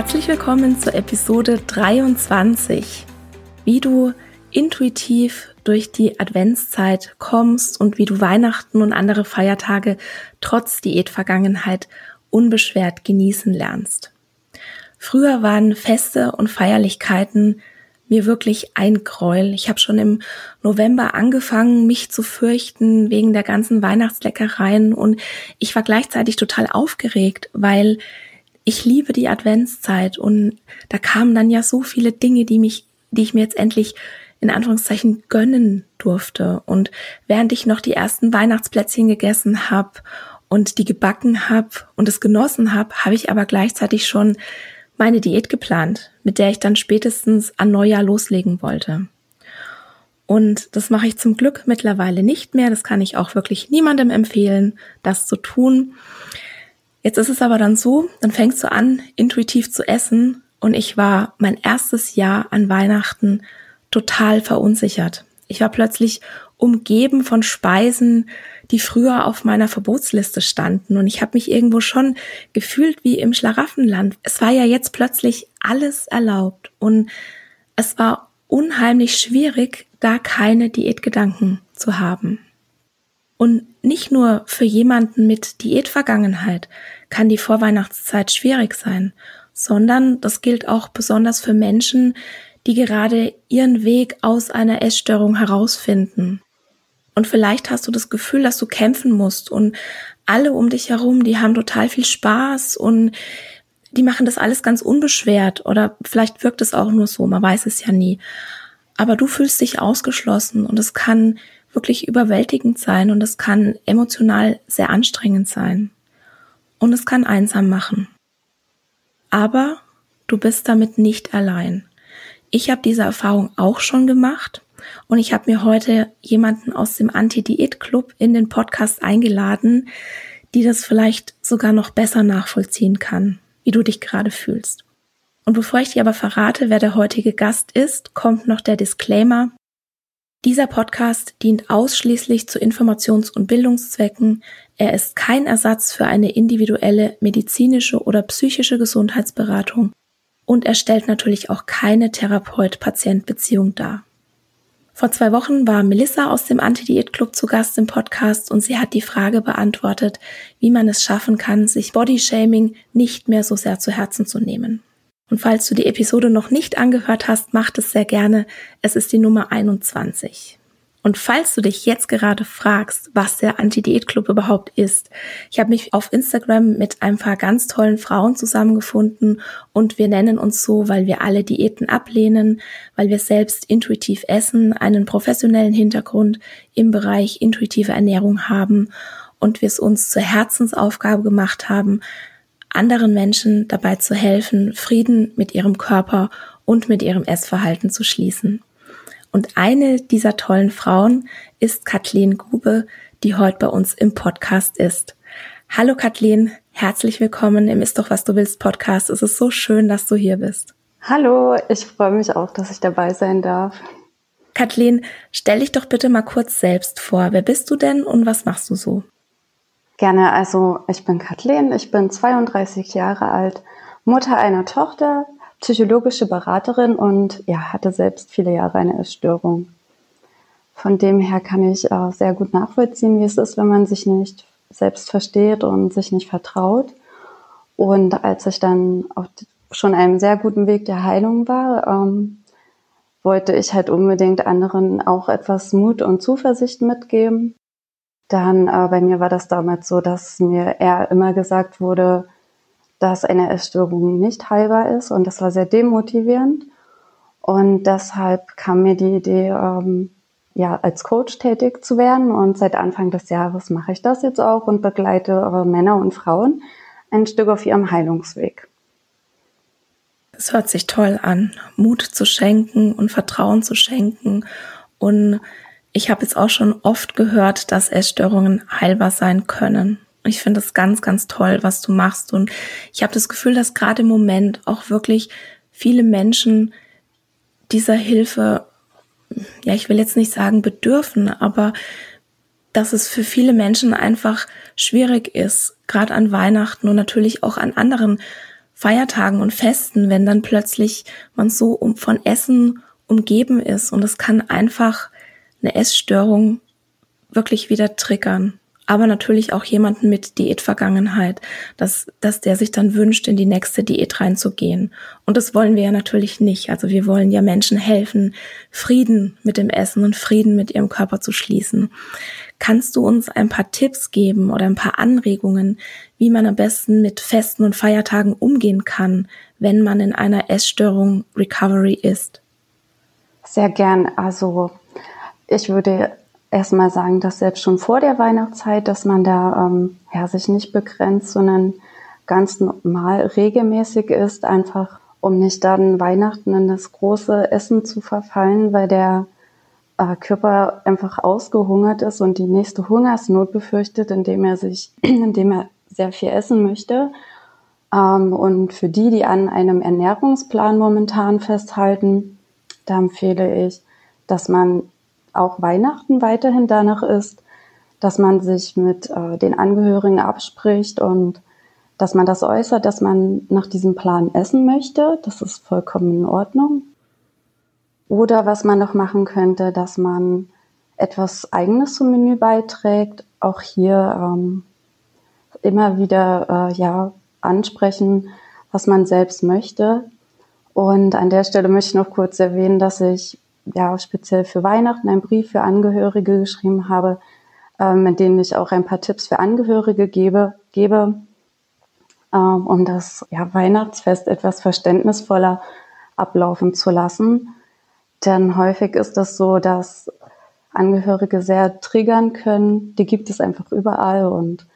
Herzlich willkommen zur Episode 23, wie du intuitiv durch die Adventszeit kommst und wie du Weihnachten und andere Feiertage trotz Diätvergangenheit unbeschwert genießen lernst. Früher waren Feste und Feierlichkeiten mir wirklich ein Gräuel. Ich habe schon im November angefangen, mich zu fürchten wegen der ganzen Weihnachtsleckereien und ich war gleichzeitig total aufgeregt, weil ich liebe die Adventszeit und da kamen dann ja so viele Dinge, die mich, die ich mir jetzt endlich in Anführungszeichen gönnen durfte. Und während ich noch die ersten Weihnachtsplätzchen gegessen habe und die gebacken habe und es genossen habe, habe ich aber gleichzeitig schon meine Diät geplant, mit der ich dann spätestens an Neujahr loslegen wollte. Und das mache ich zum Glück mittlerweile nicht mehr. Das kann ich auch wirklich niemandem empfehlen, das zu tun. Jetzt ist es aber dann so, dann fängst du an, intuitiv zu essen und ich war mein erstes Jahr an Weihnachten total verunsichert. Ich war plötzlich umgeben von Speisen, die früher auf meiner Verbotsliste standen und ich habe mich irgendwo schon gefühlt wie im Schlaraffenland. Es war ja jetzt plötzlich alles erlaubt und es war unheimlich schwierig, da keine Diätgedanken zu haben. Und nicht nur für jemanden mit Diätvergangenheit kann die Vorweihnachtszeit schwierig sein, sondern das gilt auch besonders für Menschen, die gerade ihren Weg aus einer Essstörung herausfinden. Und vielleicht hast du das Gefühl, dass du kämpfen musst und alle um dich herum, die haben total viel Spaß und die machen das alles ganz unbeschwert oder vielleicht wirkt es auch nur so, man weiß es ja nie. Aber du fühlst dich ausgeschlossen und es kann wirklich überwältigend sein und es kann emotional sehr anstrengend sein. Und es kann einsam machen. Aber du bist damit nicht allein. Ich habe diese Erfahrung auch schon gemacht und ich habe mir heute jemanden aus dem Anti-Diät-Club in den Podcast eingeladen, die das vielleicht sogar noch besser nachvollziehen kann, wie du dich gerade fühlst. Und bevor ich dir aber verrate, wer der heutige Gast ist, kommt noch der Disclaimer. Dieser Podcast dient ausschließlich zu Informations- und Bildungszwecken. Er ist kein Ersatz für eine individuelle medizinische oder psychische Gesundheitsberatung und er stellt natürlich auch keine Therapeut-Patient-Beziehung dar. Vor zwei Wochen war Melissa aus dem Anti-Diät-Club zu Gast im Podcast und sie hat die Frage beantwortet, wie man es schaffen kann, sich Bodyshaming nicht mehr so sehr zu Herzen zu nehmen. Und falls du die Episode noch nicht angehört hast, mach es sehr gerne. Es ist die Nummer 21. Und falls du dich jetzt gerade fragst, was der Anti-Diät-Club überhaupt ist, ich habe mich auf Instagram mit ein paar ganz tollen Frauen zusammengefunden und wir nennen uns so, weil wir alle Diäten ablehnen, weil wir selbst intuitiv essen, einen professionellen Hintergrund im Bereich intuitive Ernährung haben und wir es uns zur Herzensaufgabe gemacht haben, anderen Menschen dabei zu helfen, Frieden mit ihrem Körper und mit ihrem Essverhalten zu schließen. Und eine dieser tollen Frauen ist Kathleen Grube, die heute bei uns im Podcast ist. Hallo Kathleen, herzlich willkommen im Ist doch was du willst Podcast. Es ist so schön, dass du hier bist. Hallo, ich freue mich auch, dass ich dabei sein darf. Kathleen, stell dich doch bitte mal kurz selbst vor. Wer bist du denn und was machst du so? Gerne, also ich bin Kathleen, ich bin 32 Jahre alt, Mutter einer Tochter, psychologische Beraterin und ja, hatte selbst viele Jahre eine Essstörung. Von dem her kann ich äh, sehr gut nachvollziehen, wie es ist, wenn man sich nicht selbst versteht und sich nicht vertraut. Und als ich dann auf schon einem sehr guten Weg der Heilung war, ähm, wollte ich halt unbedingt anderen auch etwas Mut und Zuversicht mitgeben. Dann äh, bei mir war das damals so, dass mir eher immer gesagt wurde, dass eine Essstörung nicht heilbar ist und das war sehr demotivierend. Und deshalb kam mir die Idee, ähm, ja, als Coach tätig zu werden. Und seit Anfang des Jahres mache ich das jetzt auch und begleite äh, Männer und Frauen ein Stück auf ihrem Heilungsweg. Es hört sich toll an, Mut zu schenken und Vertrauen zu schenken. Und ich habe jetzt auch schon oft gehört, dass Essstörungen heilbar sein können. Ich finde es ganz, ganz toll, was du machst. Und ich habe das Gefühl, dass gerade im Moment auch wirklich viele Menschen dieser Hilfe, ja, ich will jetzt nicht sagen bedürfen, aber dass es für viele Menschen einfach schwierig ist, gerade an Weihnachten und natürlich auch an anderen Feiertagen und Festen, wenn dann plötzlich man so um, von Essen umgeben ist und es kann einfach eine Essstörung wirklich wieder triggern aber natürlich auch jemanden mit Diätvergangenheit, dass, dass der sich dann wünscht, in die nächste Diät reinzugehen. Und das wollen wir ja natürlich nicht. Also wir wollen ja Menschen helfen, Frieden mit dem Essen und Frieden mit ihrem Körper zu schließen. Kannst du uns ein paar Tipps geben oder ein paar Anregungen, wie man am besten mit Festen und Feiertagen umgehen kann, wenn man in einer Essstörung Recovery ist? Sehr gern. Also ich würde erstmal sagen, dass selbst schon vor der Weihnachtszeit, dass man da ähm, ja, sich nicht begrenzt, sondern ganz normal regelmäßig ist, einfach um nicht dann Weihnachten in das große Essen zu verfallen, weil der äh, Körper einfach ausgehungert ist und die nächste Hungersnot befürchtet, indem er sich, indem er sehr viel essen möchte. Ähm, und für die, die an einem Ernährungsplan momentan festhalten, da empfehle ich, dass man auch Weihnachten weiterhin danach ist, dass man sich mit äh, den Angehörigen abspricht und dass man das äußert, dass man nach diesem Plan essen möchte. Das ist vollkommen in Ordnung. Oder was man noch machen könnte, dass man etwas Eigenes zum Menü beiträgt. Auch hier ähm, immer wieder äh, ja ansprechen, was man selbst möchte. Und an der Stelle möchte ich noch kurz erwähnen, dass ich ja speziell für Weihnachten einen Brief für Angehörige geschrieben habe, ähm, in dem ich auch ein paar Tipps für Angehörige gebe, gebe ähm, um das ja, Weihnachtsfest etwas verständnisvoller ablaufen zu lassen. Denn häufig ist es so, dass Angehörige sehr triggern können. Die gibt es einfach überall und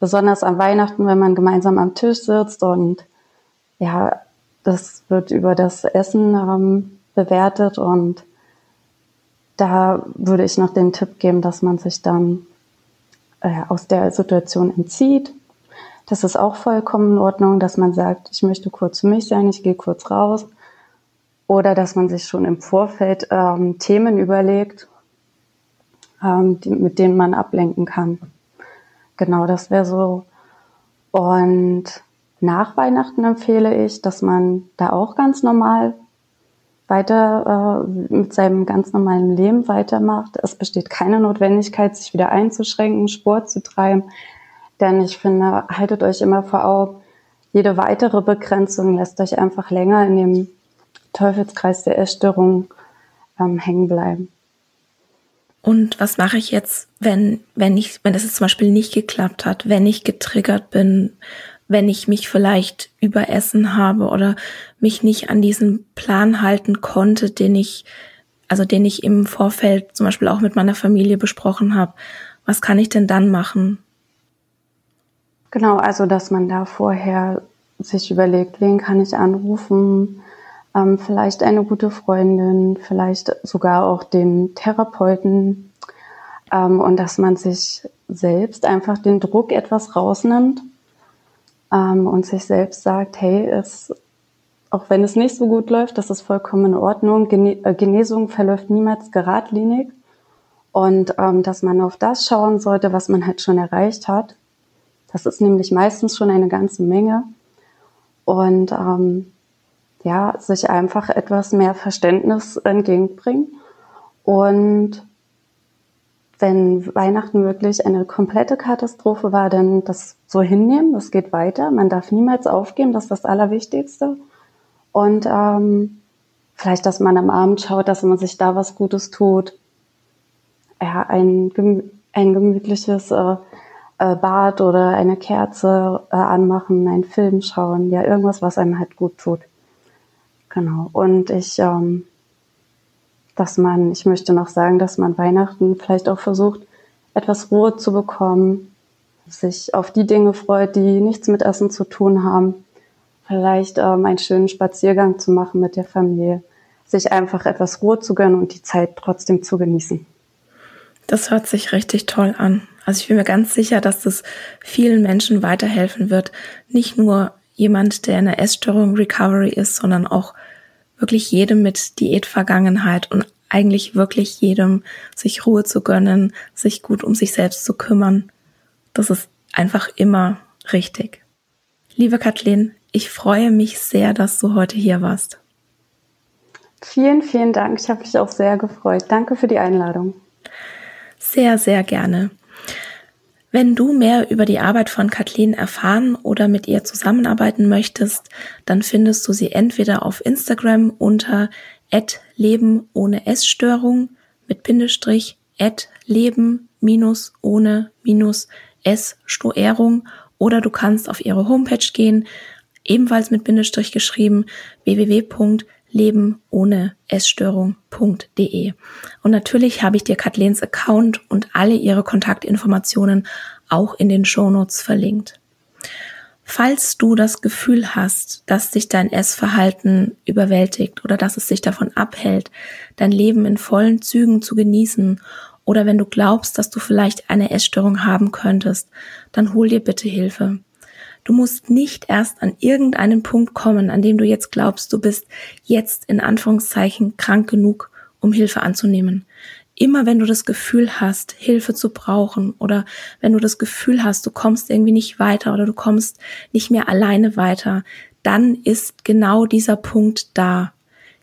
besonders an Weihnachten, wenn man gemeinsam am Tisch sitzt und ja, das wird über das Essen ähm, bewertet und da würde ich noch den Tipp geben, dass man sich dann äh, aus der Situation entzieht. Das ist auch vollkommen in Ordnung, dass man sagt, ich möchte kurz für mich sein, ich gehe kurz raus. Oder dass man sich schon im Vorfeld ähm, Themen überlegt, ähm, die, mit denen man ablenken kann. Genau, das wäre so. Und nach Weihnachten empfehle ich, dass man da auch ganz normal weiter äh, mit seinem ganz normalen Leben weitermacht. Es besteht keine Notwendigkeit, sich wieder einzuschränken, Sport zu treiben. Denn ich finde, haltet euch immer vor Augen, jede weitere Begrenzung lässt euch einfach länger in dem Teufelskreis der Essstörung ähm, hängen bleiben. Und was mache ich jetzt, wenn, wenn ich, wenn es zum Beispiel nicht geklappt hat, wenn ich getriggert bin, wenn ich mich vielleicht überessen habe oder mich nicht an diesen Plan halten konnte, den ich, also den ich im Vorfeld zum Beispiel auch mit meiner Familie besprochen habe. Was kann ich denn dann machen? Genau, also dass man da vorher sich überlegt, wen kann ich anrufen, ähm, vielleicht eine gute Freundin, vielleicht sogar auch den Therapeuten ähm, und dass man sich selbst einfach den Druck etwas rausnimmt ähm, und sich selbst sagt, hey, es, auch wenn es nicht so gut läuft, das ist vollkommen in Ordnung. Gene äh, Genesung verläuft niemals geradlinig und ähm, dass man auf das schauen sollte, was man halt schon erreicht hat. Das ist nämlich meistens schon eine ganze Menge und ähm, ja, sich einfach etwas mehr Verständnis entgegenbringen und wenn Weihnachten wirklich eine komplette Katastrophe war, dann das so hinnehmen, das geht weiter. Man darf niemals aufgeben, das ist das Allerwichtigste. Und ähm, vielleicht, dass man am Abend schaut, dass man sich da was Gutes tut. Ja, ein, ein gemütliches äh, äh, Bad oder eine Kerze äh, anmachen, einen Film schauen, ja, irgendwas, was einem halt gut tut. Genau. Und ich, ähm, dass man, ich möchte noch sagen, dass man Weihnachten vielleicht auch versucht, etwas Ruhe zu bekommen, sich auf die Dinge freut, die nichts mit Essen zu tun haben, vielleicht ähm, einen schönen Spaziergang zu machen mit der Familie, sich einfach etwas Ruhe zu gönnen und die Zeit trotzdem zu genießen. Das hört sich richtig toll an. Also ich bin mir ganz sicher, dass das vielen Menschen weiterhelfen wird. Nicht nur jemand, der in der Essstörung Recovery ist, sondern auch wirklich jedem mit Diätvergangenheit und eigentlich wirklich jedem sich Ruhe zu gönnen, sich gut um sich selbst zu kümmern. Das ist einfach immer richtig. Liebe Kathleen, ich freue mich sehr, dass du heute hier warst. Vielen, vielen Dank. Ich habe mich auch sehr gefreut. Danke für die Einladung. Sehr, sehr gerne. Wenn du mehr über die Arbeit von Kathleen erfahren oder mit ihr zusammenarbeiten möchtest, dann findest du sie entweder auf Instagram unter Leben ohne Essstörung mit Bindestrich Leben minus ohne minus Essstörung oder du kannst auf ihre Homepage gehen, ebenfalls mit Bindestrich geschrieben www leben ohne Essstörung.de. Und natürlich habe ich dir Kathlens Account und alle ihre Kontaktinformationen auch in den Shownotes verlinkt. Falls du das Gefühl hast, dass dich dein Essverhalten überwältigt oder dass es dich davon abhält, dein Leben in vollen Zügen zu genießen oder wenn du glaubst, dass du vielleicht eine Essstörung haben könntest, dann hol dir bitte Hilfe. Du musst nicht erst an irgendeinen Punkt kommen, an dem du jetzt glaubst, du bist jetzt in Anführungszeichen krank genug, um Hilfe anzunehmen. Immer wenn du das Gefühl hast, Hilfe zu brauchen oder wenn du das Gefühl hast, du kommst irgendwie nicht weiter oder du kommst nicht mehr alleine weiter, dann ist genau dieser Punkt da.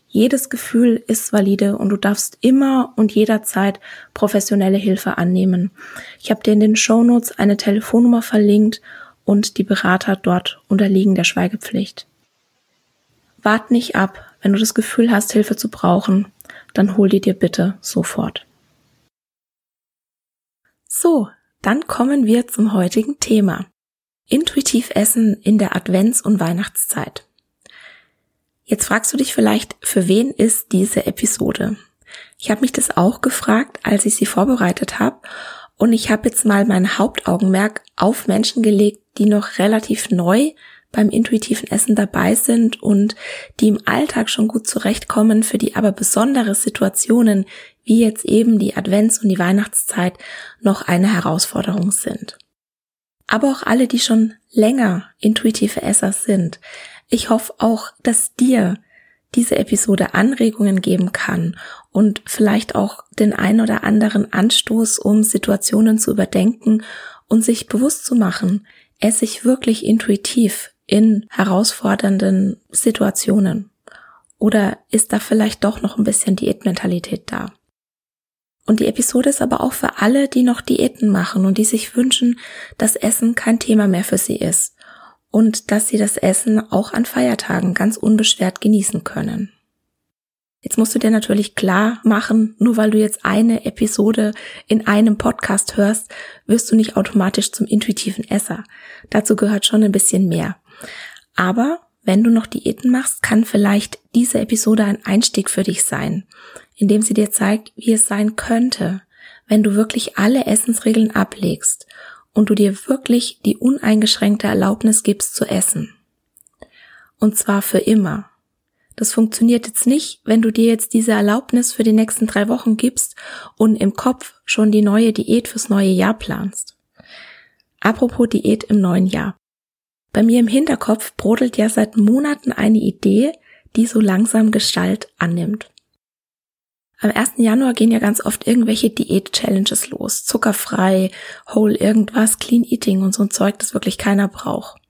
Jedes Gefühl ist valide und du darfst immer und jederzeit professionelle Hilfe annehmen. Ich habe dir in den Show Notes eine Telefonnummer verlinkt und die Berater dort unterliegen der Schweigepflicht. Wart nicht ab, wenn du das Gefühl hast, Hilfe zu brauchen, dann hol die dir bitte sofort. So, dann kommen wir zum heutigen Thema. Intuitiv Essen in der Advents- und Weihnachtszeit. Jetzt fragst du dich vielleicht, für wen ist diese Episode? Ich habe mich das auch gefragt, als ich sie vorbereitet habe, und ich habe jetzt mal mein Hauptaugenmerk auf Menschen gelegt, die noch relativ neu beim intuitiven Essen dabei sind und die im Alltag schon gut zurechtkommen, für die aber besondere Situationen wie jetzt eben die Advents- und die Weihnachtszeit noch eine Herausforderung sind. Aber auch alle, die schon länger intuitive Esser sind. Ich hoffe auch, dass dir diese Episode Anregungen geben kann und vielleicht auch den ein oder anderen Anstoß, um Situationen zu überdenken und sich bewusst zu machen, esse ich wirklich intuitiv in herausfordernden Situationen? Oder ist da vielleicht doch noch ein bisschen Diätmentalität da? Und die Episode ist aber auch für alle, die noch Diäten machen und die sich wünschen, dass Essen kein Thema mehr für sie ist und dass sie das Essen auch an Feiertagen ganz unbeschwert genießen können. Jetzt musst du dir natürlich klar machen, nur weil du jetzt eine Episode in einem Podcast hörst, wirst du nicht automatisch zum intuitiven Esser. Dazu gehört schon ein bisschen mehr. Aber wenn du noch Diäten machst, kann vielleicht diese Episode ein Einstieg für dich sein, indem sie dir zeigt, wie es sein könnte, wenn du wirklich alle Essensregeln ablegst und du dir wirklich die uneingeschränkte Erlaubnis gibst zu essen. Und zwar für immer. Das funktioniert jetzt nicht, wenn du dir jetzt diese Erlaubnis für die nächsten drei Wochen gibst und im Kopf schon die neue Diät fürs neue Jahr planst. Apropos Diät im neuen Jahr. Bei mir im Hinterkopf brodelt ja seit Monaten eine Idee, die so langsam Gestalt annimmt. Am 1. Januar gehen ja ganz oft irgendwelche Diät-Challenges los. Zuckerfrei, Whole irgendwas, Clean Eating und so ein Zeug, das wirklich keiner braucht.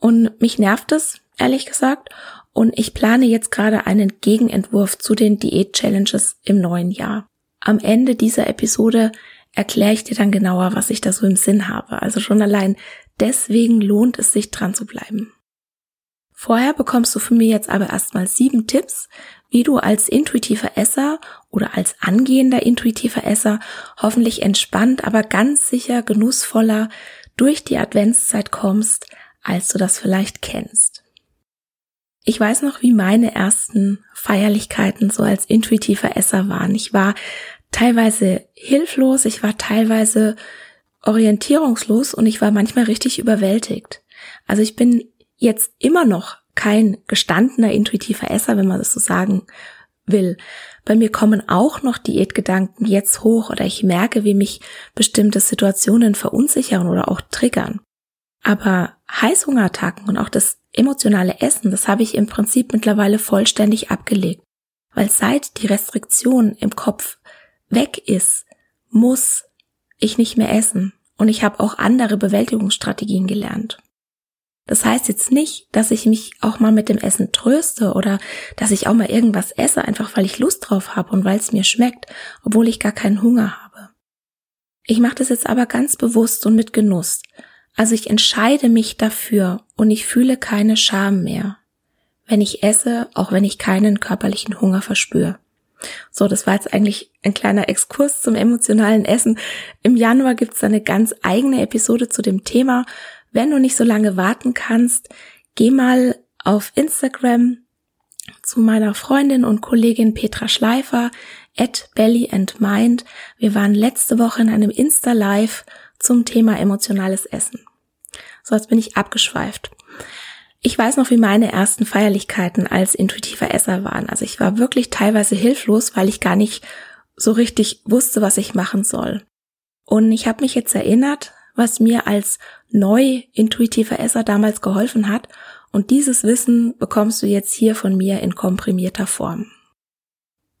Und mich nervt es, ehrlich gesagt, und ich plane jetzt gerade einen Gegenentwurf zu den Diät-Challenges im neuen Jahr. Am Ende dieser Episode erkläre ich dir dann genauer, was ich da so im Sinn habe. Also schon allein deswegen lohnt es sich dran zu bleiben. Vorher bekommst du von mir jetzt aber erstmal sieben Tipps, wie du als intuitiver Esser oder als angehender intuitiver Esser hoffentlich entspannt, aber ganz sicher genussvoller durch die Adventszeit kommst, als du das vielleicht kennst. Ich weiß noch, wie meine ersten Feierlichkeiten so als intuitiver Esser waren. Ich war teilweise hilflos, ich war teilweise orientierungslos und ich war manchmal richtig überwältigt. Also ich bin jetzt immer noch kein gestandener intuitiver Esser, wenn man das so sagen will. Bei mir kommen auch noch Diätgedanken jetzt hoch oder ich merke, wie mich bestimmte Situationen verunsichern oder auch triggern. Aber Heißhungerattacken und auch das emotionale Essen, das habe ich im Prinzip mittlerweile vollständig abgelegt. Weil seit die Restriktion im Kopf weg ist, muss ich nicht mehr essen. Und ich habe auch andere Bewältigungsstrategien gelernt. Das heißt jetzt nicht, dass ich mich auch mal mit dem Essen tröste oder dass ich auch mal irgendwas esse, einfach weil ich Lust drauf habe und weil es mir schmeckt, obwohl ich gar keinen Hunger habe. Ich mache das jetzt aber ganz bewusst und mit Genuss. Also ich entscheide mich dafür und ich fühle keine Scham mehr, wenn ich esse, auch wenn ich keinen körperlichen Hunger verspüre. So, das war jetzt eigentlich ein kleiner Exkurs zum emotionalen Essen. Im Januar gibt's eine ganz eigene Episode zu dem Thema. Wenn du nicht so lange warten kannst, geh mal auf Instagram zu meiner Freundin und Kollegin Petra Schleifer at Belly and Mind. Wir waren letzte Woche in einem Insta-Live zum Thema emotionales Essen. So, jetzt bin ich abgeschweift. Ich weiß noch, wie meine ersten Feierlichkeiten als intuitiver Esser waren. Also ich war wirklich teilweise hilflos, weil ich gar nicht so richtig wusste, was ich machen soll. Und ich habe mich jetzt erinnert, was mir als neu intuitiver Esser damals geholfen hat. Und dieses Wissen bekommst du jetzt hier von mir in komprimierter Form.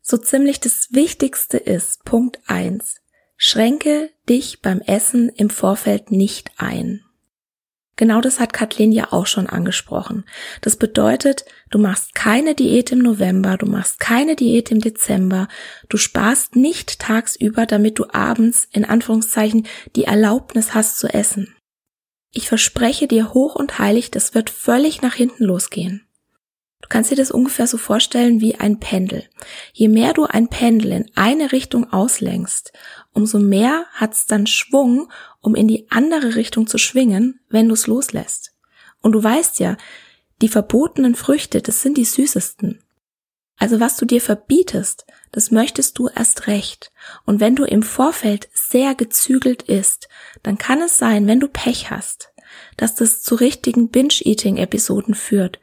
So ziemlich das Wichtigste ist Punkt eins: Schränke dich beim Essen im Vorfeld nicht ein. Genau das hat Kathleen ja auch schon angesprochen. Das bedeutet, du machst keine Diät im November, du machst keine Diät im Dezember, du sparst nicht tagsüber, damit du abends in Anführungszeichen die Erlaubnis hast zu essen. Ich verspreche dir hoch und heilig, das wird völlig nach hinten losgehen. Du kannst dir das ungefähr so vorstellen wie ein Pendel. Je mehr du ein Pendel in eine Richtung auslenkst, umso mehr hat's dann Schwung um in die andere Richtung zu schwingen, wenn du es loslässt. Und du weißt ja, die verbotenen Früchte, das sind die süßesten. Also was du dir verbietest, das möchtest du erst recht. Und wenn du im Vorfeld sehr gezügelt isst, dann kann es sein, wenn du Pech hast, dass das zu richtigen Binge-Eating-Episoden führt,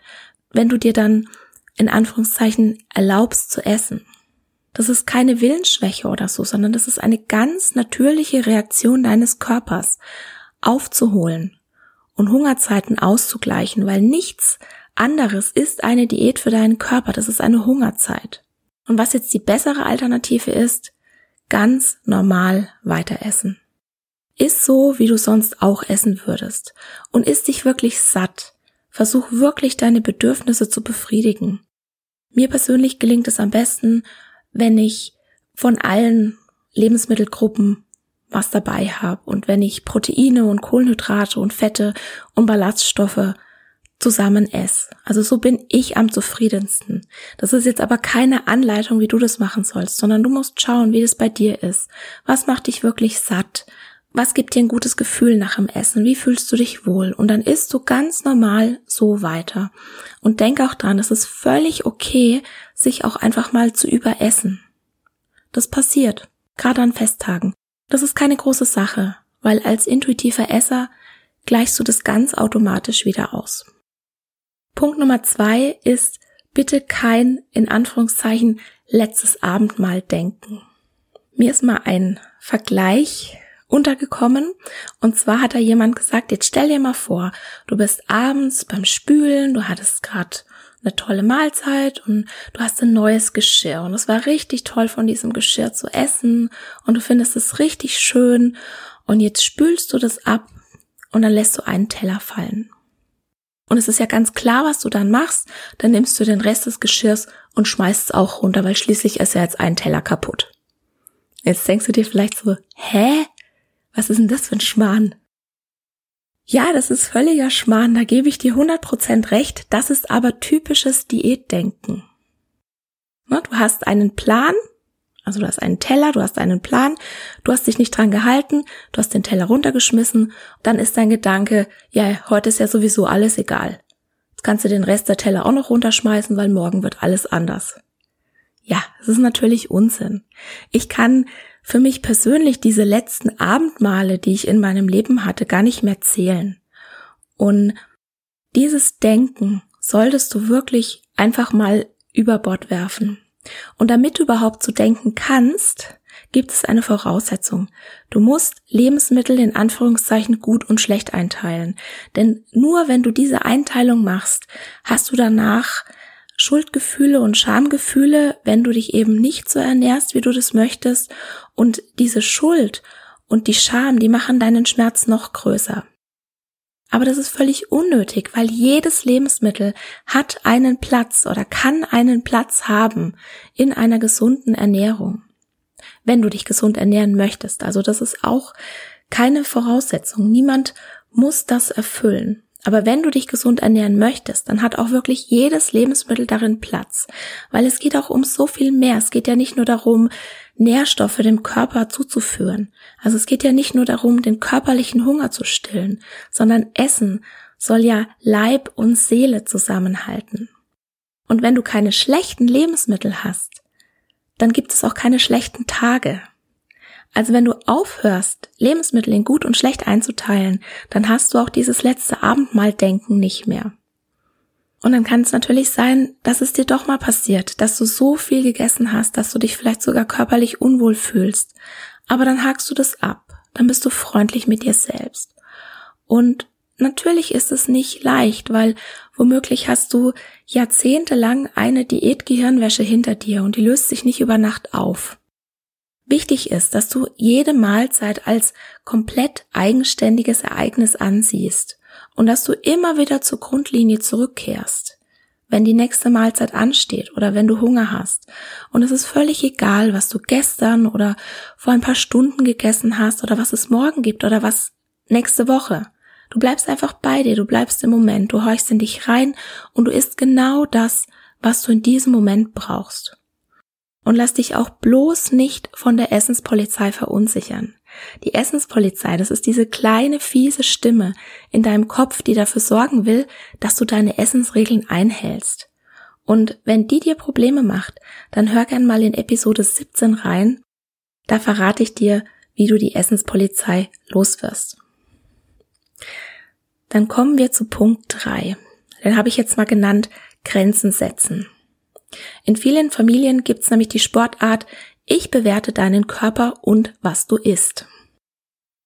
wenn du dir dann in Anführungszeichen erlaubst zu essen. Das ist keine Willensschwäche oder so, sondern das ist eine ganz natürliche Reaktion deines Körpers, aufzuholen und Hungerzeiten auszugleichen, weil nichts anderes ist eine Diät für deinen Körper, das ist eine Hungerzeit. Und was jetzt die bessere Alternative ist, ganz normal weiter essen. Iss so, wie du sonst auch essen würdest und iss dich wirklich satt. Versuch wirklich deine Bedürfnisse zu befriedigen. Mir persönlich gelingt es am besten, wenn ich von allen Lebensmittelgruppen was dabei habe und wenn ich Proteine und Kohlenhydrate und Fette und Ballaststoffe zusammen esse. Also so bin ich am zufriedensten. Das ist jetzt aber keine Anleitung, wie du das machen sollst, sondern du musst schauen, wie es bei dir ist. Was macht dich wirklich satt? Was gibt dir ein gutes Gefühl nach dem Essen? Wie fühlst du dich wohl? Und dann isst du ganz normal so weiter. Und denk auch dran, es ist völlig okay, sich auch einfach mal zu überessen. Das passiert, gerade an Festtagen. Das ist keine große Sache, weil als intuitiver Esser gleichst du das ganz automatisch wieder aus. Punkt Nummer zwei ist bitte kein, in Anführungszeichen, letztes Abendmahl denken. Mir ist mal ein Vergleich untergekommen. Und zwar hat da jemand gesagt, jetzt stell dir mal vor, du bist abends beim Spülen, du hattest gerade eine tolle Mahlzeit und du hast ein neues Geschirr und es war richtig toll von diesem Geschirr zu essen und du findest es richtig schön und jetzt spülst du das ab und dann lässt du einen Teller fallen. Und es ist ja ganz klar, was du dann machst, dann nimmst du den Rest des Geschirrs und schmeißt es auch runter, weil schließlich ist ja jetzt ein Teller kaputt. Jetzt denkst du dir vielleicht so, hä? Was ist denn das für ein Schmarrn? Ja, das ist völliger Schmarrn, da gebe ich dir 100% recht. Das ist aber typisches Diätdenken. Du hast einen Plan, also du hast einen Teller, du hast einen Plan, du hast dich nicht dran gehalten, du hast den Teller runtergeschmissen, dann ist dein Gedanke, ja, heute ist ja sowieso alles egal. Jetzt kannst du den Rest der Teller auch noch runterschmeißen, weil morgen wird alles anders. Ja, es ist natürlich Unsinn. Ich kann für mich persönlich diese letzten Abendmale, die ich in meinem Leben hatte, gar nicht mehr zählen. Und dieses Denken solltest du wirklich einfach mal über Bord werfen. Und damit du überhaupt so denken kannst, gibt es eine Voraussetzung. Du musst Lebensmittel in Anführungszeichen gut und schlecht einteilen. Denn nur wenn du diese Einteilung machst, hast du danach Schuldgefühle und Schamgefühle, wenn du dich eben nicht so ernährst, wie du das möchtest. Und diese Schuld und die Scham, die machen deinen Schmerz noch größer. Aber das ist völlig unnötig, weil jedes Lebensmittel hat einen Platz oder kann einen Platz haben in einer gesunden Ernährung. Wenn du dich gesund ernähren möchtest. Also das ist auch keine Voraussetzung. Niemand muss das erfüllen. Aber wenn du dich gesund ernähren möchtest, dann hat auch wirklich jedes Lebensmittel darin Platz. Weil es geht auch um so viel mehr. Es geht ja nicht nur darum, Nährstoffe dem Körper zuzuführen. Also es geht ja nicht nur darum, den körperlichen Hunger zu stillen, sondern Essen soll ja Leib und Seele zusammenhalten. Und wenn du keine schlechten Lebensmittel hast, dann gibt es auch keine schlechten Tage. Also wenn du aufhörst, Lebensmittel in gut und schlecht einzuteilen, dann hast du auch dieses letzte Abendmahldenken nicht mehr. Und dann kann es natürlich sein, dass es dir doch mal passiert, dass du so viel gegessen hast, dass du dich vielleicht sogar körperlich unwohl fühlst. Aber dann hakst du das ab. Dann bist du freundlich mit dir selbst. Und natürlich ist es nicht leicht, weil womöglich hast du jahrzehntelang eine Diätgehirnwäsche hinter dir und die löst sich nicht über Nacht auf. Wichtig ist, dass du jede Mahlzeit als komplett eigenständiges Ereignis ansiehst und dass du immer wieder zur Grundlinie zurückkehrst, wenn die nächste Mahlzeit ansteht oder wenn du Hunger hast. Und es ist völlig egal, was du gestern oder vor ein paar Stunden gegessen hast oder was es morgen gibt oder was nächste Woche. Du bleibst einfach bei dir, du bleibst im Moment, du horchst in dich rein und du isst genau das, was du in diesem Moment brauchst. Und lass dich auch bloß nicht von der Essenspolizei verunsichern. Die Essenspolizei, das ist diese kleine fiese Stimme in deinem Kopf, die dafür sorgen will, dass du deine Essensregeln einhältst. Und wenn die dir Probleme macht, dann hör gern mal in Episode 17 rein. Da verrate ich dir, wie du die Essenspolizei loswirst. Dann kommen wir zu Punkt 3. Den habe ich jetzt mal genannt Grenzen setzen. In vielen Familien gibt's nämlich die Sportart, ich bewerte deinen Körper und was du isst.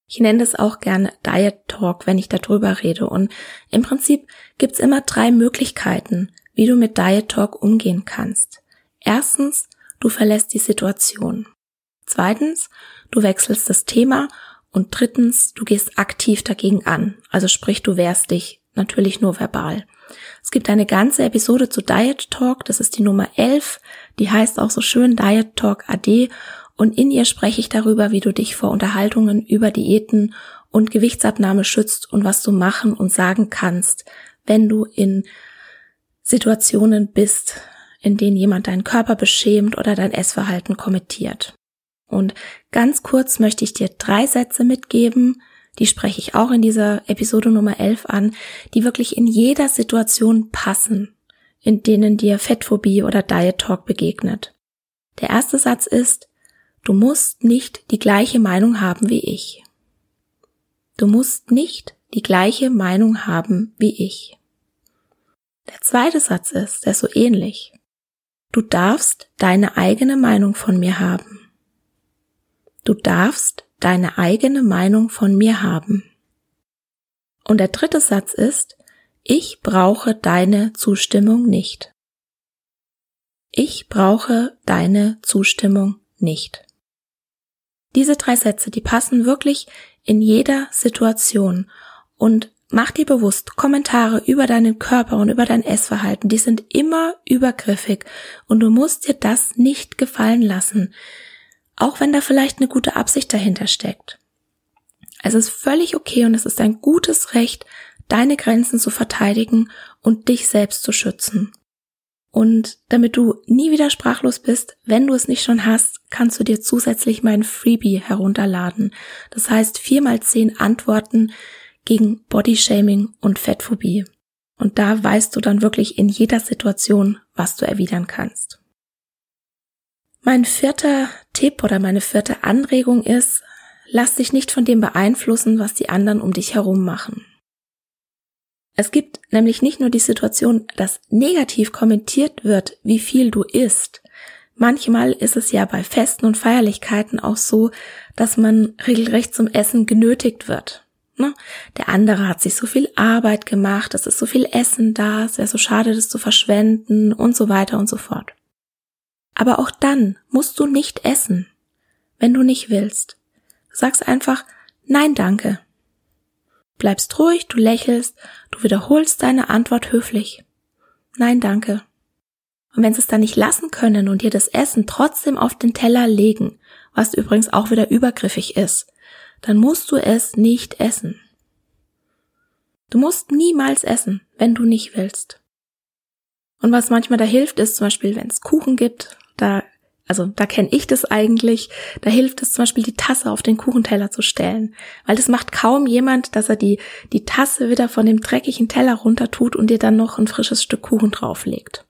Ich nenne das auch gerne Diet Talk, wenn ich darüber rede. Und im Prinzip gibt's immer drei Möglichkeiten, wie du mit Diet Talk umgehen kannst. Erstens, du verlässt die Situation. Zweitens, du wechselst das Thema. Und drittens, du gehst aktiv dagegen an. Also sprich, du wehrst dich natürlich nur verbal. Es gibt eine ganze Episode zu Diet Talk, das ist die Nummer 11, die heißt auch so schön Diet Talk AD und in ihr spreche ich darüber, wie du dich vor Unterhaltungen über Diäten und Gewichtsabnahme schützt und was du machen und sagen kannst, wenn du in Situationen bist, in denen jemand deinen Körper beschämt oder dein Essverhalten kommentiert. Und ganz kurz möchte ich dir drei Sätze mitgeben, die spreche ich auch in dieser Episode Nummer 11 an, die wirklich in jeder Situation passen, in denen dir Fettphobie oder Diet Talk begegnet. Der erste Satz ist, du musst nicht die gleiche Meinung haben wie ich. Du musst nicht die gleiche Meinung haben wie ich. Der zweite Satz ist, der ist so ähnlich. Du darfst deine eigene Meinung von mir haben. Du darfst deine eigene Meinung von mir haben. Und der dritte Satz ist, ich brauche deine Zustimmung nicht. Ich brauche deine Zustimmung nicht. Diese drei Sätze, die passen wirklich in jeder Situation und mach dir bewusst, Kommentare über deinen Körper und über dein Essverhalten, die sind immer übergriffig und du musst dir das nicht gefallen lassen. Auch wenn da vielleicht eine gute Absicht dahinter steckt. Es ist völlig okay und es ist ein gutes Recht, deine Grenzen zu verteidigen und dich selbst zu schützen. Und damit du nie wieder sprachlos bist, wenn du es nicht schon hast, kannst du dir zusätzlich mein Freebie herunterladen. Das heißt vier mal zehn Antworten gegen Bodyshaming und Fettphobie. Und da weißt du dann wirklich in jeder Situation, was du erwidern kannst. Mein vierter Tipp oder meine vierte Anregung ist, lass dich nicht von dem beeinflussen, was die anderen um dich herum machen. Es gibt nämlich nicht nur die Situation, dass negativ kommentiert wird, wie viel du isst. Manchmal ist es ja bei Festen und Feierlichkeiten auch so, dass man regelrecht zum Essen genötigt wird. Ne? Der andere hat sich so viel Arbeit gemacht, es ist so viel Essen da, es wäre so schade, das zu verschwenden und so weiter und so fort. Aber auch dann musst du nicht essen, wenn du nicht willst. Du sagst einfach, nein, danke bleibst ruhig, du lächelst, du wiederholst deine Antwort höflich. Nein, danke. Und wenn sie es dann nicht lassen können und dir das Essen trotzdem auf den Teller legen, was übrigens auch wieder übergriffig ist, dann musst du es nicht essen. Du musst niemals essen, wenn du nicht willst. Und was manchmal da hilft, ist zum Beispiel, wenn es Kuchen gibt, da also da kenne ich das eigentlich, da hilft es zum Beispiel, die Tasse auf den Kuchenteller zu stellen. Weil das macht kaum jemand, dass er die, die Tasse wieder von dem dreckigen Teller runter tut und dir dann noch ein frisches Stück Kuchen drauflegt.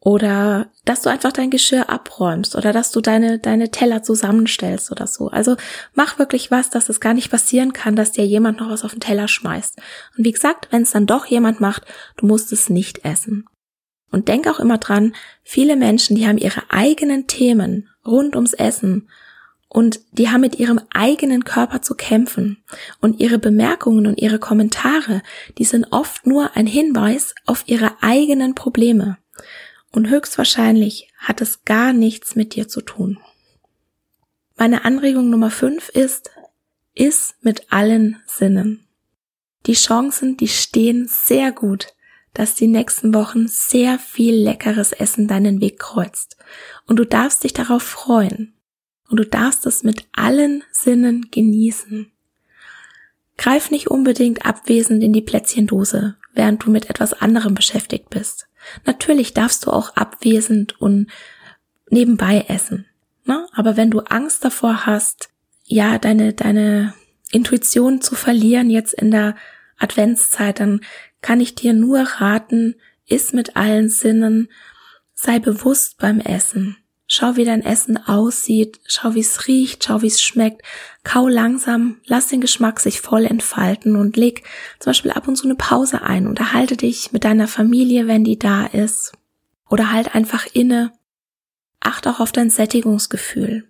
Oder dass du einfach dein Geschirr abräumst oder dass du deine, deine Teller zusammenstellst oder so. Also mach wirklich was, dass es gar nicht passieren kann, dass dir jemand noch was auf den Teller schmeißt. Und wie gesagt, wenn es dann doch jemand macht, du musst es nicht essen. Und denk auch immer dran, viele Menschen, die haben ihre eigenen Themen rund ums Essen und die haben mit ihrem eigenen Körper zu kämpfen. Und ihre Bemerkungen und ihre Kommentare, die sind oft nur ein Hinweis auf ihre eigenen Probleme. Und höchstwahrscheinlich hat es gar nichts mit dir zu tun. Meine Anregung Nummer 5 ist, iss mit allen Sinnen. Die Chancen, die stehen sehr gut, dass die nächsten Wochen sehr viel leckeres Essen deinen Weg kreuzt. Und du darfst dich darauf freuen. Und du darfst es mit allen Sinnen genießen. Greif nicht unbedingt abwesend in die Plätzchendose, während du mit etwas anderem beschäftigt bist. Natürlich darfst du auch abwesend und nebenbei essen. Ne? Aber wenn du Angst davor hast, ja, deine, deine Intuition zu verlieren jetzt in der Adventszeit, dann kann ich dir nur raten, iss mit allen Sinnen, sei bewusst beim Essen. Schau, wie dein Essen aussieht, schau, wie es riecht, schau, wie es schmeckt. Kau langsam, lass den Geschmack sich voll entfalten und leg zum Beispiel ab und zu eine Pause ein. Unterhalte dich mit deiner Familie, wenn die da ist. Oder halt einfach inne. Acht auch auf dein Sättigungsgefühl.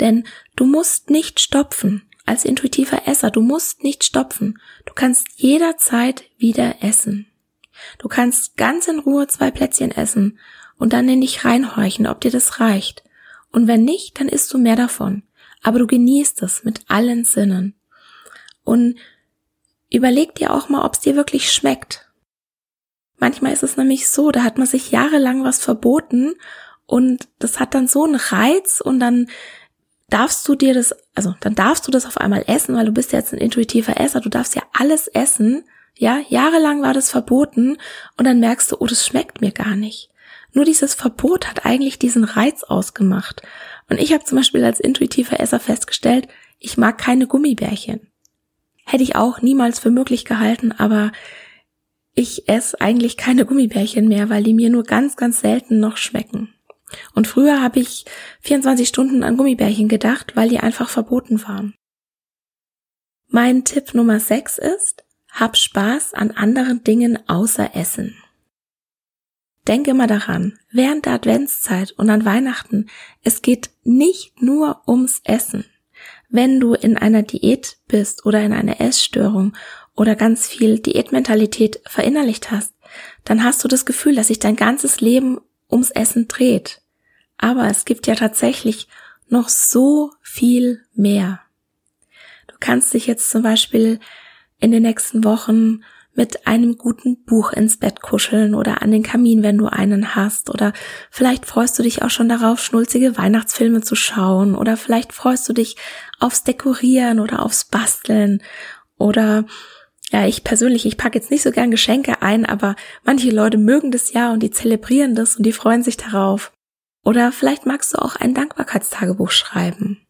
Denn du musst nicht stopfen als intuitiver Esser, du musst nicht stopfen. Du kannst jederzeit wieder essen. Du kannst ganz in Ruhe zwei Plätzchen essen und dann in dich reinhorchen, ob dir das reicht. Und wenn nicht, dann isst du mehr davon. Aber du genießt es mit allen Sinnen. Und überleg dir auch mal, ob es dir wirklich schmeckt. Manchmal ist es nämlich so, da hat man sich jahrelang was verboten und das hat dann so einen Reiz und dann darfst du dir das, also dann darfst du das auf einmal essen, weil du bist jetzt ein intuitiver Esser, du darfst ja alles essen, ja, jahrelang war das verboten und dann merkst du, oh, das schmeckt mir gar nicht. Nur dieses Verbot hat eigentlich diesen Reiz ausgemacht. Und ich habe zum Beispiel als intuitiver Esser festgestellt, ich mag keine Gummibärchen. Hätte ich auch niemals für möglich gehalten, aber ich esse eigentlich keine Gummibärchen mehr, weil die mir nur ganz, ganz selten noch schmecken. Und früher habe ich 24 Stunden an Gummibärchen gedacht, weil die einfach verboten waren. Mein Tipp Nummer 6 ist, hab Spaß an anderen Dingen außer Essen. Denke mal daran, während der Adventszeit und an Weihnachten, es geht nicht nur ums Essen. Wenn du in einer Diät bist oder in einer Essstörung oder ganz viel Diätmentalität verinnerlicht hast, dann hast du das Gefühl, dass sich dein ganzes Leben ums Essen dreht. Aber es gibt ja tatsächlich noch so viel mehr. Du kannst dich jetzt zum Beispiel in den nächsten Wochen mit einem guten Buch ins Bett kuscheln oder an den Kamin, wenn du einen hast. Oder vielleicht freust du dich auch schon darauf, schnulzige Weihnachtsfilme zu schauen. Oder vielleicht freust du dich aufs Dekorieren oder aufs Basteln. Oder ja, ich persönlich, ich packe jetzt nicht so gern Geschenke ein, aber manche Leute mögen das ja und die zelebrieren das und die freuen sich darauf. Oder vielleicht magst du auch ein Dankbarkeitstagebuch schreiben.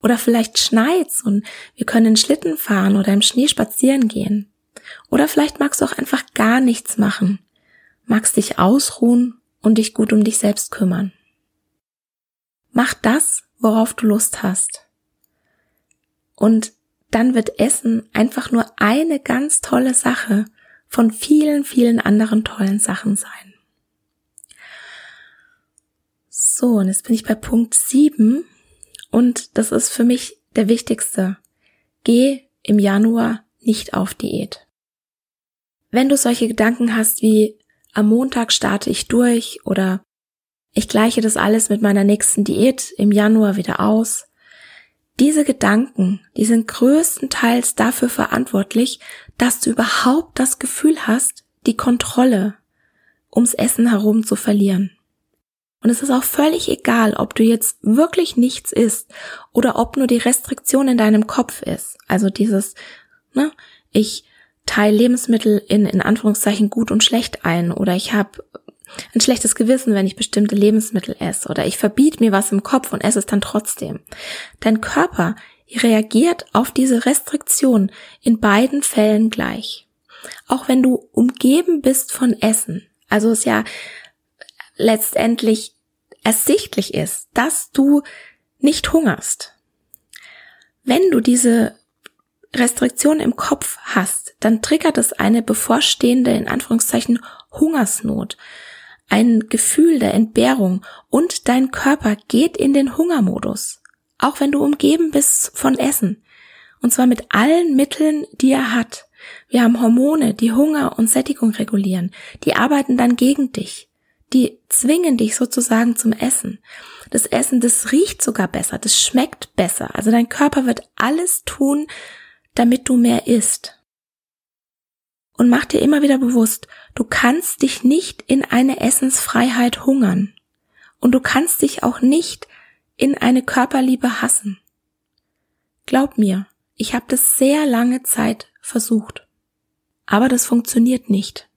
Oder vielleicht schneit's und wir können in Schlitten fahren oder im Schnee spazieren gehen. Oder vielleicht magst du auch einfach gar nichts machen. Magst dich ausruhen und dich gut um dich selbst kümmern. Mach das, worauf du Lust hast. Und dann wird Essen einfach nur eine ganz tolle Sache von vielen, vielen anderen tollen Sachen sein. So, und jetzt bin ich bei Punkt 7 und das ist für mich der wichtigste. Geh im Januar nicht auf Diät. Wenn du solche Gedanken hast wie am Montag starte ich durch oder ich gleiche das alles mit meiner nächsten Diät im Januar wieder aus, diese Gedanken, die sind größtenteils dafür verantwortlich, dass du überhaupt das Gefühl hast, die Kontrolle ums Essen herum zu verlieren. Und es ist auch völlig egal, ob du jetzt wirklich nichts isst oder ob nur die Restriktion in deinem Kopf ist. Also dieses, ne, ich teile Lebensmittel in, in Anführungszeichen gut und schlecht ein oder ich habe ein schlechtes Gewissen, wenn ich bestimmte Lebensmittel esse oder ich verbiete mir was im Kopf und esse es dann trotzdem. Dein Körper reagiert auf diese Restriktion in beiden Fällen gleich. Auch wenn du umgeben bist von Essen, also es ja letztendlich ersichtlich ist, dass du nicht hungerst. Wenn du diese Restriktion im Kopf hast, dann triggert es eine bevorstehende, in Anführungszeichen, Hungersnot, ein Gefühl der Entbehrung und dein Körper geht in den Hungermodus, auch wenn du umgeben bist von Essen. Und zwar mit allen Mitteln, die er hat. Wir haben Hormone, die Hunger und Sättigung regulieren. Die arbeiten dann gegen dich die zwingen dich sozusagen zum Essen. Das Essen, das riecht sogar besser, das schmeckt besser. Also dein Körper wird alles tun, damit du mehr isst. Und mach dir immer wieder bewusst, du kannst dich nicht in eine Essensfreiheit hungern. Und du kannst dich auch nicht in eine Körperliebe hassen. Glaub mir, ich habe das sehr lange Zeit versucht. Aber das funktioniert nicht.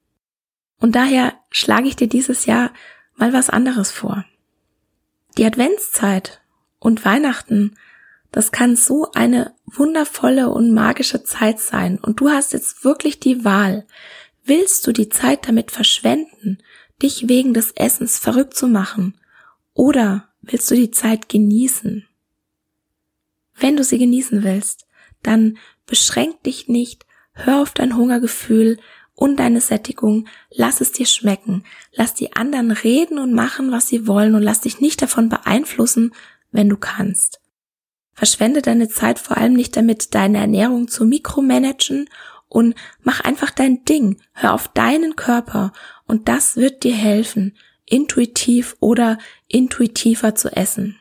Und daher schlage ich dir dieses Jahr mal was anderes vor. Die Adventszeit und Weihnachten, das kann so eine wundervolle und magische Zeit sein. Und du hast jetzt wirklich die Wahl. Willst du die Zeit damit verschwenden, dich wegen des Essens verrückt zu machen? Oder willst du die Zeit genießen? Wenn du sie genießen willst, dann beschränk dich nicht, hör auf dein Hungergefühl und deine Sättigung, lass es dir schmecken. Lass die anderen reden und machen, was sie wollen und lass dich nicht davon beeinflussen, wenn du kannst. Verschwende deine Zeit vor allem nicht damit, deine Ernährung zu mikromanagen und mach einfach dein Ding. Hör auf deinen Körper und das wird dir helfen, intuitiv oder intuitiver zu essen.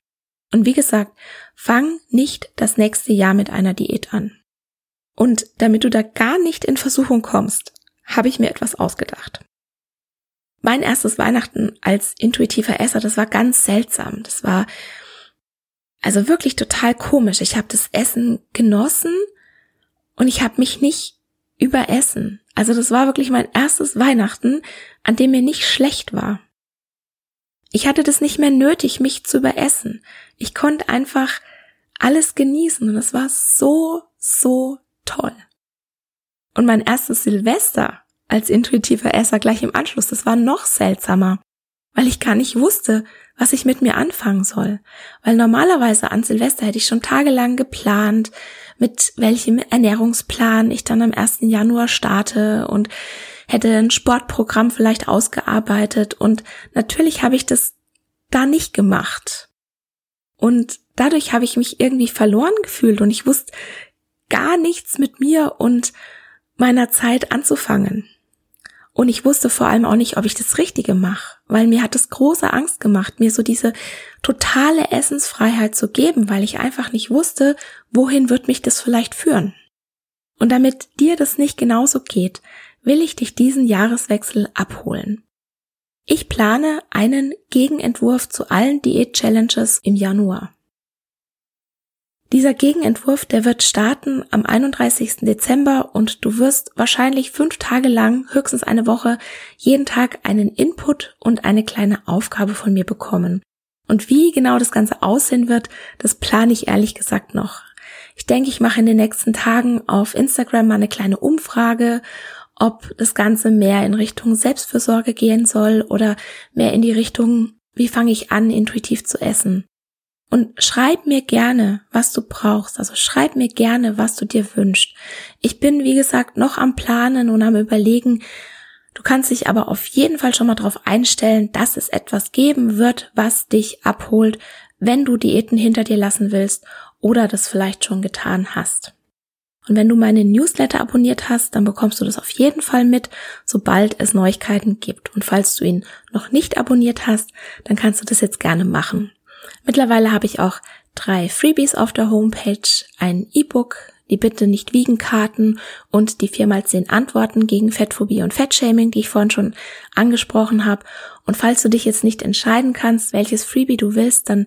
Und wie gesagt, fang nicht das nächste Jahr mit einer Diät an. Und damit du da gar nicht in Versuchung kommst, habe ich mir etwas ausgedacht. Mein erstes Weihnachten als intuitiver Esser, das war ganz seltsam. Das war also wirklich total komisch. Ich habe das Essen genossen und ich habe mich nicht überessen. Also das war wirklich mein erstes Weihnachten, an dem mir nicht schlecht war. Ich hatte das nicht mehr nötig, mich zu überessen. Ich konnte einfach alles genießen und es war so, so toll. Und mein erstes Silvester als intuitiver Esser gleich im Anschluss, das war noch seltsamer, weil ich gar nicht wusste, was ich mit mir anfangen soll. Weil normalerweise an Silvester hätte ich schon tagelang geplant, mit welchem Ernährungsplan ich dann am 1. Januar starte und hätte ein Sportprogramm vielleicht ausgearbeitet und natürlich habe ich das da nicht gemacht. Und dadurch habe ich mich irgendwie verloren gefühlt und ich wusste gar nichts mit mir und meiner Zeit anzufangen. Und ich wusste vor allem auch nicht, ob ich das Richtige mache, weil mir hat es große Angst gemacht, mir so diese totale Essensfreiheit zu geben, weil ich einfach nicht wusste, wohin wird mich das vielleicht führen. Und damit dir das nicht genauso geht, will ich dich diesen Jahreswechsel abholen. Ich plane einen Gegenentwurf zu allen Diät-Challenges im Januar. Dieser Gegenentwurf, der wird starten am 31. Dezember und du wirst wahrscheinlich fünf Tage lang, höchstens eine Woche, jeden Tag einen Input und eine kleine Aufgabe von mir bekommen. Und wie genau das Ganze aussehen wird, das plane ich ehrlich gesagt noch. Ich denke, ich mache in den nächsten Tagen auf Instagram mal eine kleine Umfrage, ob das Ganze mehr in Richtung Selbstfürsorge gehen soll oder mehr in die Richtung, wie fange ich an, intuitiv zu essen. Und schreib mir gerne, was du brauchst. Also schreib mir gerne, was du dir wünschst. Ich bin, wie gesagt, noch am Planen und am Überlegen. Du kannst dich aber auf jeden Fall schon mal darauf einstellen, dass es etwas geben wird, was dich abholt, wenn du Diäten hinter dir lassen willst oder das vielleicht schon getan hast. Und wenn du meinen Newsletter abonniert hast, dann bekommst du das auf jeden Fall mit, sobald es Neuigkeiten gibt. Und falls du ihn noch nicht abonniert hast, dann kannst du das jetzt gerne machen. Mittlerweile habe ich auch drei Freebies auf der Homepage, ein E-Book, die Bitte nicht wiegen Karten und die 4x10 Antworten gegen Fettphobie und Fettshaming, die ich vorhin schon angesprochen habe. Und falls du dich jetzt nicht entscheiden kannst, welches Freebie du willst, dann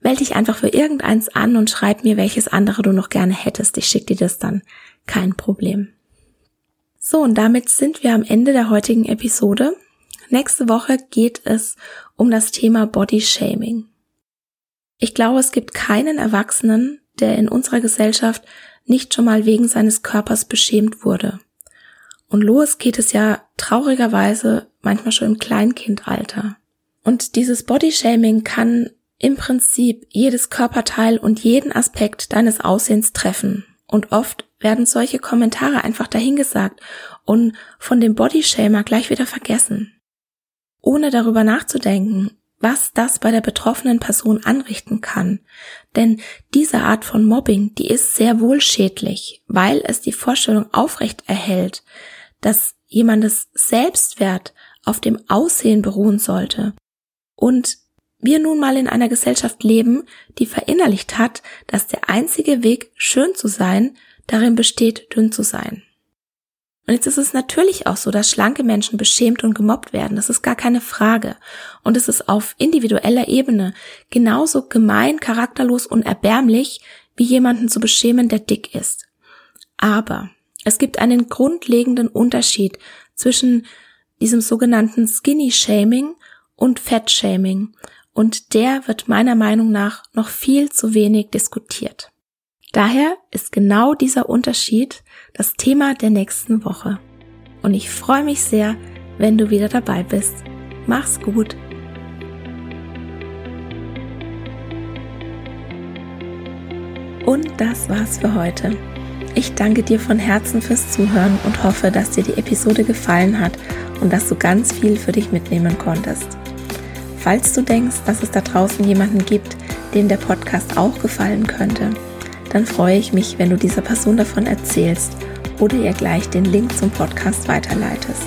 melde dich einfach für irgendeins an und schreib mir, welches andere du noch gerne hättest. Ich schicke dir das dann. Kein Problem. So, und damit sind wir am Ende der heutigen Episode. Nächste Woche geht es um das Thema Body Shaming. Ich glaube, es gibt keinen Erwachsenen, der in unserer Gesellschaft nicht schon mal wegen seines Körpers beschämt wurde. Und los geht es ja traurigerweise manchmal schon im Kleinkindalter. Und dieses Bodyshaming kann im Prinzip jedes Körperteil und jeden Aspekt deines Aussehens treffen. Und oft werden solche Kommentare einfach dahingesagt und von dem Bodyshamer gleich wieder vergessen. Ohne darüber nachzudenken, was das bei der betroffenen Person anrichten kann. Denn diese Art von Mobbing, die ist sehr wohl schädlich, weil es die Vorstellung aufrecht erhält, dass jemandes Selbstwert auf dem Aussehen beruhen sollte. Und wir nun mal in einer Gesellschaft leben, die verinnerlicht hat, dass der einzige Weg, schön zu sein, darin besteht, dünn zu sein. Und jetzt ist es natürlich auch so, dass schlanke Menschen beschämt und gemobbt werden. Das ist gar keine Frage. Und es ist auf individueller Ebene genauso gemein, charakterlos und erbärmlich, wie jemanden zu beschämen, der dick ist. Aber es gibt einen grundlegenden Unterschied zwischen diesem sogenannten Skinny Shaming und Fat Shaming. Und der wird meiner Meinung nach noch viel zu wenig diskutiert. Daher ist genau dieser Unterschied das Thema der nächsten Woche. Und ich freue mich sehr, wenn du wieder dabei bist. Mach's gut. Und das war's für heute. Ich danke dir von Herzen fürs Zuhören und hoffe, dass dir die Episode gefallen hat und dass du ganz viel für dich mitnehmen konntest. Falls du denkst, dass es da draußen jemanden gibt, dem der Podcast auch gefallen könnte, dann freue ich mich, wenn du dieser Person davon erzählst oder ihr gleich den Link zum Podcast weiterleitest.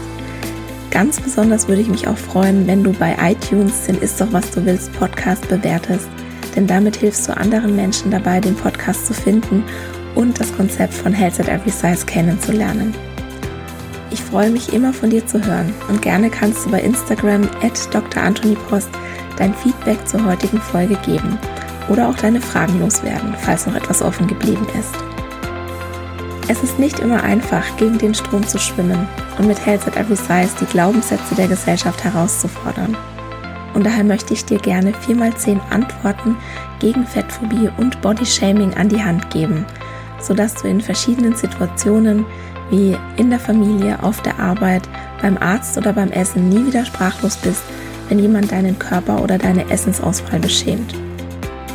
Ganz besonders würde ich mich auch freuen, wenn du bei iTunes den Ist doch was du willst Podcast bewertest, denn damit hilfst du anderen Menschen dabei, den Podcast zu finden und das Konzept von Health at Every Size kennenzulernen. Ich freue mich immer von dir zu hören und gerne kannst du bei Instagram at Dr. Anthony Post dein Feedback zur heutigen Folge geben oder auch deine Fragen loswerden, falls noch etwas offen geblieben ist. Es ist nicht immer einfach, gegen den Strom zu schwimmen und mit Health at Every Size die Glaubenssätze der Gesellschaft herauszufordern. Und daher möchte ich dir gerne 4x10 Antworten gegen Fettphobie und Bodyshaming an die Hand geben, sodass du in verschiedenen Situationen wie in der Familie, auf der Arbeit, beim Arzt oder beim Essen nie wieder sprachlos bist, wenn jemand deinen Körper oder deine Essensauswahl beschämt.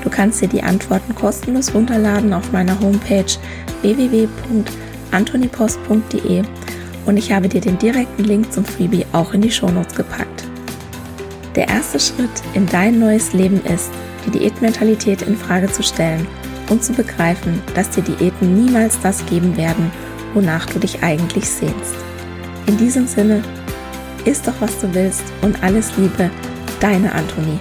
Du kannst dir die Antworten kostenlos runterladen auf meiner Homepage www.antonipost.de und ich habe dir den direkten Link zum Freebie auch in die Shownotes gepackt. Der erste Schritt in dein neues Leben ist, die Diätmentalität in Frage zu stellen und zu begreifen, dass dir Diäten niemals das geben werden, wonach du dich eigentlich sehnst. In diesem Sinne, isst doch was du willst und alles Liebe, deine Antonie.